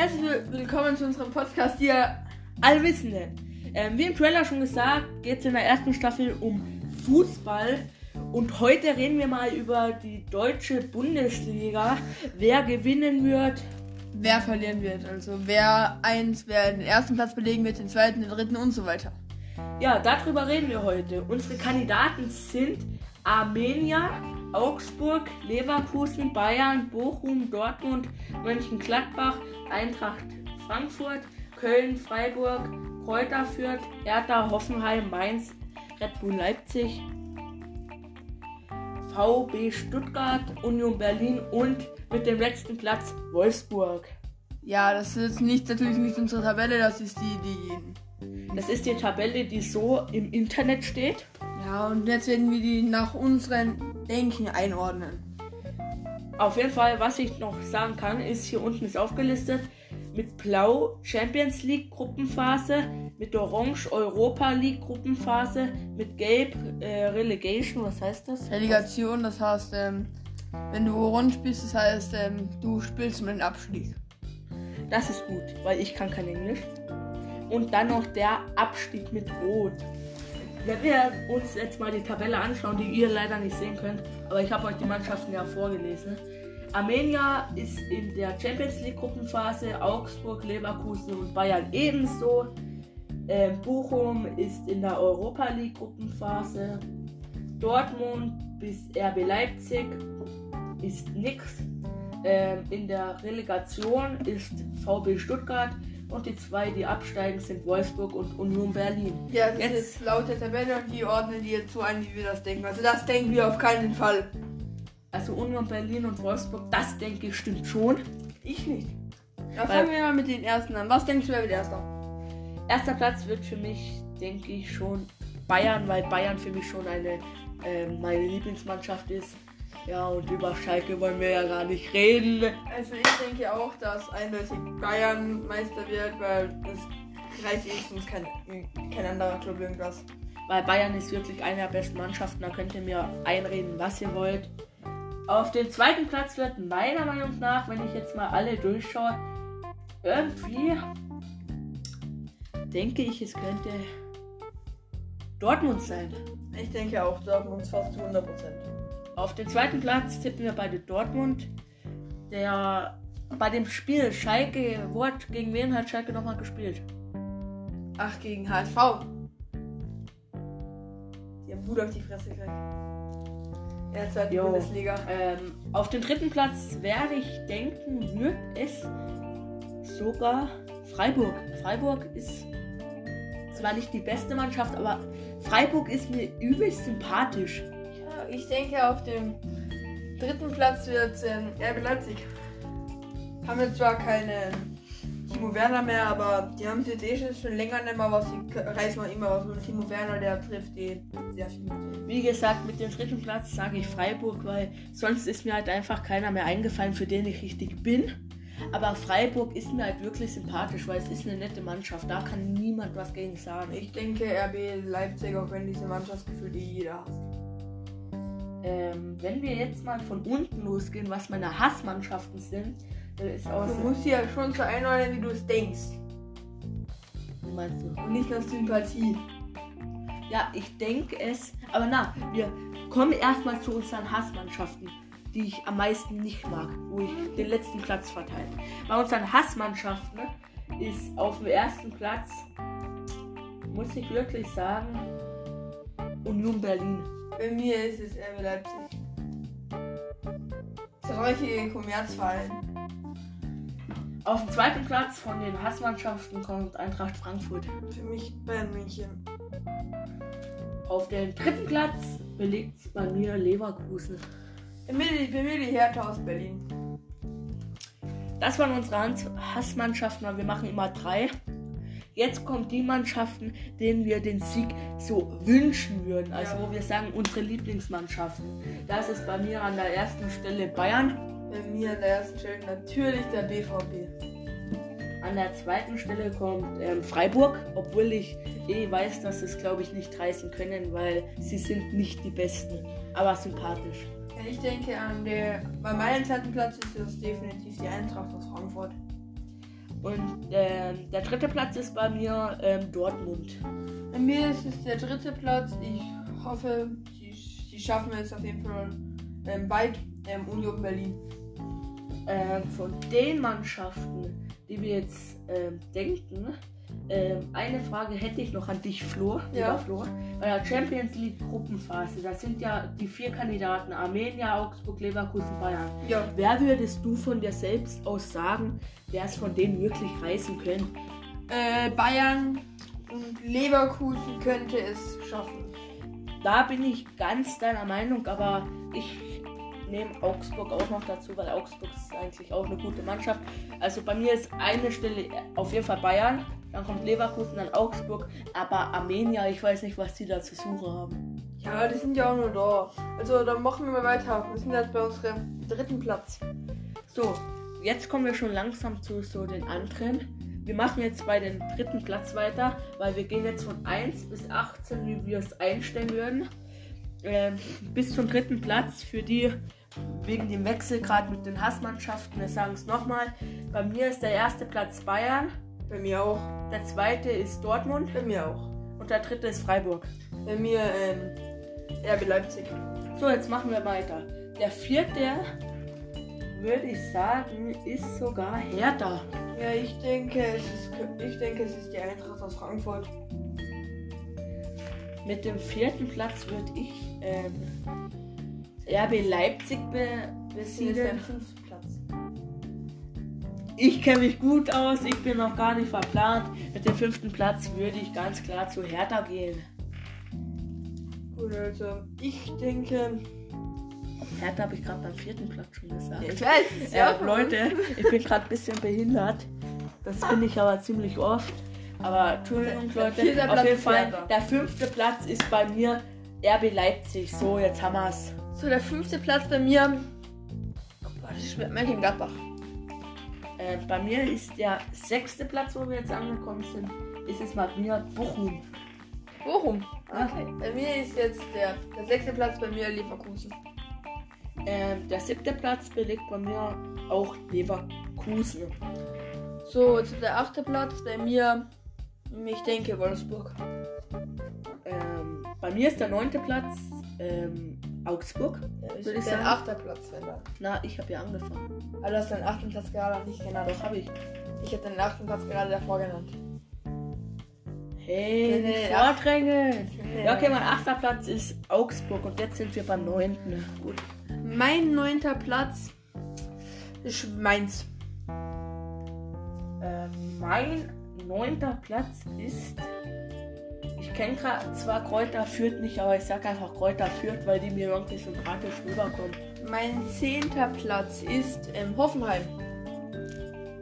Herzlich willkommen zu unserem Podcast hier Allwissende. Ähm, wie im Trailer schon gesagt, geht es in der ersten Staffel um Fußball. Und heute reden wir mal über die deutsche Bundesliga. Wer gewinnen wird, wer verlieren wird. Also wer eins, wer den ersten Platz belegen wird, den zweiten, den dritten und so weiter. Ja, darüber reden wir heute. Unsere Kandidaten sind Armenia, Augsburg, Leverkusen, Bayern, Bochum, Dortmund, Mönchengladbach, Eintracht Frankfurt, Köln, Freiburg, Kräuter Fürth, Hertha, Hoffenheim, Mainz, Red Bull Leipzig, VB Stuttgart, Union Berlin und mit dem letzten Platz Wolfsburg. Ja, das ist nicht, natürlich nicht unsere Tabelle, das ist die, die. Das ist die Tabelle, die so im Internet steht. Ja, und jetzt werden wir die nach unseren Denken einordnen. Auf jeden Fall, was ich noch sagen kann, ist hier unten ist aufgelistet mit Blau Champions League Gruppenphase, mit Orange Europa League Gruppenphase, mit Gelb äh, Relegation, was heißt das? Relegation, das heißt, ähm, wenn du orange bist, das heißt, ähm, du spielst um den Abstieg. Das ist gut, weil ich kann kein Englisch. Und dann noch der Abstieg mit Rot. Wenn wir uns jetzt mal die Tabelle anschauen, die ihr leider nicht sehen könnt, aber ich habe euch die Mannschaften ja vorgelesen. Armenia ist in der Champions League Gruppenphase, Augsburg, Leverkusen und Bayern ebenso. Ähm, Bochum ist in der Europa League Gruppenphase. Dortmund bis RB Leipzig ist nix. Ähm, in der Relegation ist VB Stuttgart und die zwei, die absteigen, sind Wolfsburg und Union Berlin. Ja, das jetzt, ist laut der Tabelle und die ordnen die jetzt so ein, wie wir das denken. Also das denken wir auf keinen Fall. Also Union Berlin und Wolfsburg, das denke ich stimmt schon. Ich nicht. Ja, fangen wir mal mit den ersten an. Was denkst du, wer wird erster? Erster Platz wird für mich, denke ich, schon Bayern, weil Bayern für mich schon eine äh, meine Lieblingsmannschaft ist. Ja, und über Schalke wollen wir ja gar nicht reden. Also ich denke auch, dass eindeutig Bayern Meister wird, weil das reicht eh sonst kein, kein anderer Club irgendwas. Weil Bayern ist wirklich eine der besten Mannschaften, da könnt ihr mir einreden, was ihr wollt. Auf den zweiten Platz wird meiner Meinung nach, wenn ich jetzt mal alle durchschaue, irgendwie denke ich, es könnte Dortmund sein. Ich denke auch Dortmund fast zu 100%. Auf den zweiten Platz tippen wir beide Dortmund. Der bei dem Spiel Schalke, Wort gegen wen hat Schalke nochmal gespielt? Ach, gegen HSV. Die haben gut auf die Fresse gekriegt. Er zweiten jo, Bundesliga. Ähm, auf den dritten Platz werde ich denken, wird es sogar Freiburg. Freiburg ist zwar nicht die beste Mannschaft, aber Freiburg ist mir übelst sympathisch. Ich denke, auf dem dritten Platz wird ähm, RB Leipzig. Haben wir zwar keine Timo Werner mehr, aber die haben es jetzt eh schon länger nicht mehr, was sie reißen wir immer was. Und Timo Werner, der trifft die sehr viel. Wie gesagt, mit dem dritten Platz sage ich Freiburg, weil sonst ist mir halt einfach keiner mehr eingefallen, für den ich richtig bin. Aber Freiburg ist mir halt wirklich sympathisch, weil es ist eine nette Mannschaft. Da kann niemand was gegen sagen. Ich denke RB Leipzig, auch wenn diese Mannschaftsgefühl die jeder hasst. Ähm, wenn wir jetzt mal von unten losgehen, was meine Hassmannschaften sind, ist auch Du musst ja schon so einordnen, wie du es denkst. Wie meinst du? Und nicht aus Sympathie. Ja, ich denke es. Aber na, wir kommen erstmal zu unseren Hassmannschaften, die ich am meisten nicht mag, wo ich den letzten Platz verteile. Bei unseren Hassmannschaften ist auf dem ersten Platz, muss ich wirklich sagen, Union Berlin. Bei mir ist es RB Leipzig. Solche Kommerzfallen. Auf dem zweiten Platz von den Hassmannschaften kommt Eintracht Frankfurt. Für mich Bayern München. Auf den dritten Platz belegt es bei mir Leverkusen. Bei mir, die Hertha aus Berlin. Das waren unsere Hassmannschaften, aber wir machen immer drei. Jetzt kommen die Mannschaften, denen wir den Sieg so wünschen würden. Also ja. wo wir sagen, unsere Lieblingsmannschaften. Das ist bei mir an der ersten Stelle Bayern. Bei mir an der ersten Stelle natürlich der BVB. An der zweiten Stelle kommt ähm, Freiburg, obwohl ich eh weiß, dass sie es, glaube ich, nicht reißen können, weil sie sind nicht die Besten, aber sympathisch. Ich denke, an der, bei meinem zweiten Platz ist es definitiv die Eintracht aus Frankfurt. Und ähm, der dritte Platz ist bei mir ähm, Dortmund. Bei mir ist es der dritte Platz. Ich hoffe, sie, sie schaffen es auf jeden Fall ähm, bald. Ähm, Union Berlin. Ähm, von den Mannschaften, die wir jetzt ähm, denken, ähm, eine Frage hätte ich noch an dich, Flo. Ja. lieber Flo. Bei der Champions League Gruppenphase, da sind ja die vier Kandidaten: Armenia, Augsburg, Leverkusen, Bayern. Ja. Wer würdest du von dir selbst aus sagen, wer es von denen wirklich reißen können? Äh, Bayern und Leverkusen könnte es schaffen. Da bin ich ganz deiner Meinung, aber ich nehme Augsburg auch noch dazu, weil Augsburg ist eigentlich auch eine gute Mannschaft. Also bei mir ist eine Stelle auf jeden Fall Bayern, dann kommt Leverkusen, dann Augsburg, aber Armenia, ich weiß nicht, was die da zu suchen haben. Ja, die sind ja auch nur da. Also dann machen wir mal weiter. Wir sind jetzt bei unserem dritten Platz. So, jetzt kommen wir schon langsam zu so den anderen. Wir machen jetzt bei den dritten Platz weiter, weil wir gehen jetzt von 1 bis 18, wie wir es einstellen würden. Ähm, bis zum dritten Platz für die wegen dem Wechsel gerade mit den Hassmannschaften. Wir sagen es nochmal. Bei mir ist der erste Platz Bayern, Bei mir auch. der zweite ist Dortmund Bei mir auch. und der dritte ist Freiburg. Bei mir ähm, RB Leipzig. So, jetzt machen wir weiter. Der vierte, würde ich sagen, ist sogar Hertha. Ja, ich denke, es ist, ich denke, es ist die Eintracht aus Frankfurt. Mit dem vierten Platz würde ich ähm, RB Leipzig be besiedeln. Ich kenne mich gut aus, ich bin noch gar nicht verplant. Mit dem fünften Platz würde ich ganz klar zu Hertha gehen. Gut, also ich denke. Hertha habe ich gerade beim vierten Platz schon gesagt. ich weiß es Ja, Leute, ich bin gerade ein bisschen behindert. Das bin ich aber ziemlich oft. Aber Entschuldigung, Leute. Auf jeden Fall, Hertha. der fünfte Platz ist bei mir RB Leipzig. So, jetzt haben wir's. So, der fünfte Platz bei mir. Boah, das ist. Mönchengladbach. Äh, bei mir ist der sechste Platz, wo wir jetzt angekommen sind, ist es bei mir Bochum. Bochum. Ah. Okay. Bei mir ist jetzt der, der sechste Platz bei mir Leverkusen. Ähm, der siebte Platz belegt bei mir auch Leverkusen. So, jetzt der achte Platz bei mir. Ich denke Wolfsburg. Ähm, bei mir ist der neunte Platz ähm, Augsburg. Ja, Würde ich dein sagen. achter Platz, wenn dann. Na, ich habe ja angefangen. Aber du hast deinen achten Platz gerade nicht genannt. Doch, habe ich. Ich habe deinen achten Platz gerade davor genannt. Hey, Nee, nicht nee. Ja, okay, mein achter Platz ist Augsburg und jetzt sind wir beim neunten. Gut. Mein neunter Platz ist Mainz. Ähm, mein neunter Platz ist. Kenne zwar Kräuter Fürth nicht, aber ich sag einfach Kräuter Fürth, weil die mir irgendwie sympathisch rüberkommen. Mein zehnter Platz ist ähm, Hoffenheim.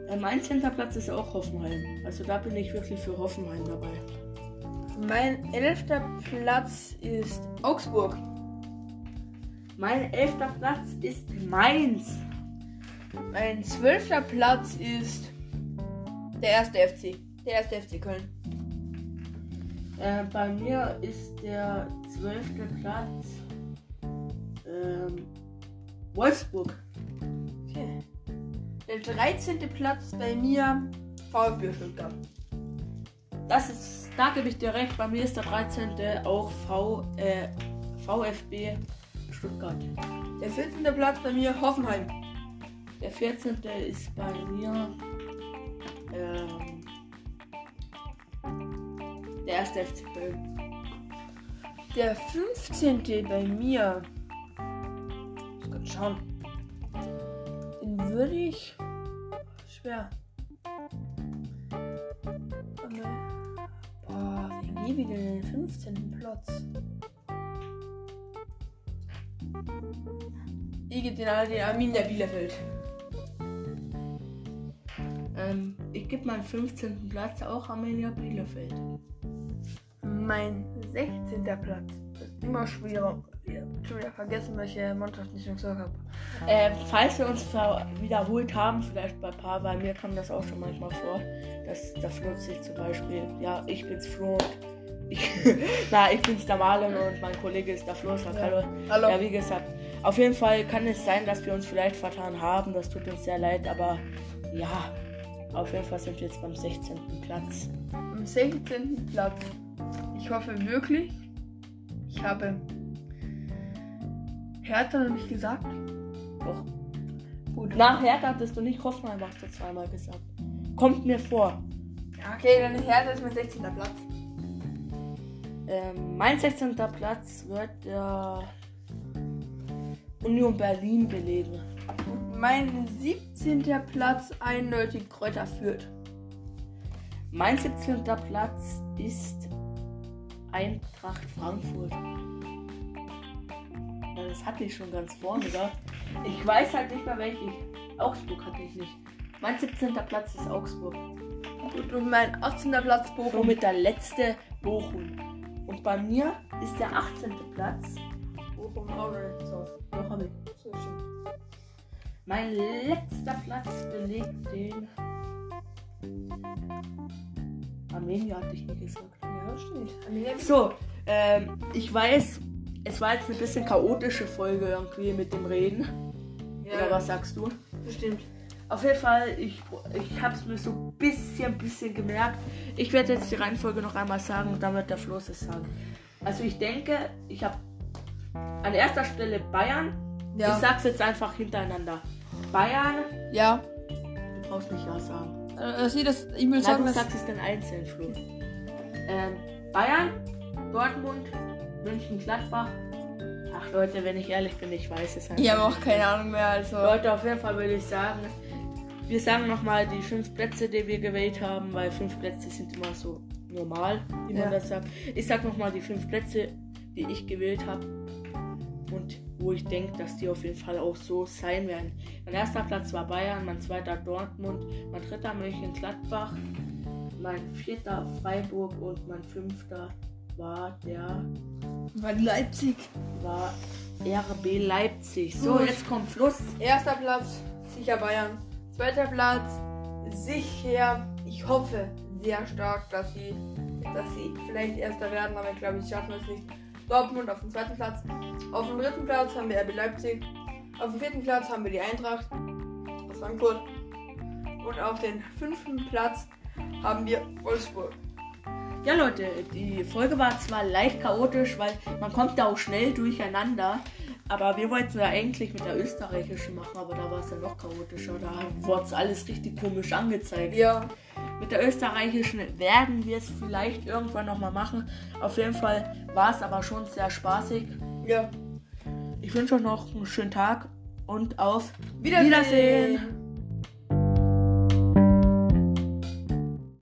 Äh, mein zehnter Platz ist auch Hoffenheim. Also da bin ich wirklich für Hoffenheim dabei. Mein elfter Platz ist Augsburg. Mein elfter Platz ist Mainz. Mein zwölfter Platz ist der erste FC. Der erste FC Köln. Äh, bei mir ist der zwölfte Platz ähm, Wolfsburg. Okay. Der 13. Platz bei mir VfB Stuttgart. Das ist, da gebe ich dir recht. Bei mir ist der 13. auch v, äh, VfB Stuttgart. Der 14. Platz bei mir Hoffenheim. Der 14. ist bei mir ähm, der erste FC Köln. Der 15. bei mir. Ich kann schauen. Den würde ich. Schwer. Boah, wen gebe ich denn den 15. Platz? Ich gebe den alle den Arminia Bielefeld. Ähm, ich gebe meinen 15. Platz auch Arminia Bielefeld. Mein 16. Platz. Das ist immer schwerer. Ich schon wieder vergessen, welche Mannschaft ich schon gesagt habe. Ähm, falls wir uns wiederholt haben, vielleicht bei paar, bei mir kam das auch schon manchmal vor, dass der Flo sich zum Beispiel, ja, ich bin's Flo und ich, na, ich bin's der Marlon und mein Kollege ist der Flo, Ja. hallo. Hallo. Ja, wie gesagt, auf jeden Fall kann es sein, dass wir uns vielleicht vertan haben, das tut uns sehr leid, aber ja, Auf jeden Fall sind wir jetzt beim 16. Platz. Am 16. Platz. Ich hoffe wirklich, ich habe Hertha noch nicht gesagt. Doch. Gut. Nach Hertha hattest du nicht Hoffenheim, hast du zweimal gesagt. Kommt mir vor. Ja, okay, dann Hertha ist mein 16. Platz. Ähm, mein 16. Platz wird der Union Berlin belegen. Mein 17. Platz eindeutig Kräuter führt. Mein 17. Platz ist Eintracht Frankfurt. Ja, das hatte ich schon ganz vorne, da. Ich weiß halt nicht mehr welche. Augsburg hatte ich nicht. Mein 17. Platz ist Augsburg. Gut, und mein 18. Platz Bochum. Somit der letzte Bochum. Und bei mir ist der 18. Platz. Bochum nicht. So, Doch, hab ich. so schön. Mein letzter Platz belegt den. Armenier hatte ich nie gesagt. Ja, stimmt. So, ähm, ich weiß, es war jetzt eine bisschen chaotische Folge irgendwie mit dem Reden. Oder Ja, was sagst du? bestimmt. Auf jeden Fall, ich, ich habe es mir so ein bisschen, bisschen gemerkt. Ich werde jetzt die Reihenfolge noch einmal sagen und damit der Floß es sagen. Also ich denke, ich habe an erster Stelle Bayern. Ich Ja. sag's jetzt einfach hintereinander. Bayern, Ja. du brauchst nicht ja sagen. Äh, sieh das, ich will Nein, sagen, du sagst es dann einzeln, Flo. Ähm, Bayern, Dortmund, München, Gladbach. Ach Leute, wenn ich ehrlich bin, ich weiß es halt. Ich habe auch keine Ahnung mehr, also. Leute, auf jeden Fall würde ich sagen, wir sagen nochmal die fünf Plätze, die wir gewählt haben, weil fünf Plätze sind immer so normal, wie man Ja. das sagt. Ich sag nochmal die fünf Plätze, die ich gewählt habe und wo ich denke, dass die auf jeden Fall auch so sein werden. Mein erster Platz war Bayern, mein zweiter Dortmund, mein dritter Mönchengladbach, mein vierter Freiburg und mein fünfter war der War Leipzig. war RB Leipzig. So, Gut. jetzt kommt Schluss. Erster Platz, sicher Bayern. Zweiter Platz, sicher. Ich hoffe sehr stark, dass sie, dass sie vielleicht Erster werden, aber ich glaube, sie schaffen es nicht. Dortmund auf dem zweiten Platz. Auf dem dritten Platz haben wir RB Leipzig. Auf dem vierten Platz haben wir die Eintracht aus Frankfurt. Und auf den fünften Platz haben wir Wolfsburg. Ja, Leute, die Folge war zwar leicht chaotisch, weil man kommt da auch schnell durcheinander. Aber wir wollten ja eigentlich mit der österreichischen machen, aber da war es ja noch chaotischer. Da wurde es alles richtig komisch angezeigt. Ja, Mit der österreichischen werden wir es vielleicht irgendwann nochmal machen. Auf jeden Fall war es aber schon sehr spaßig. ja. Ich wünsche euch noch einen schönen Tag und auf Wiedersehen. Wiedersehen.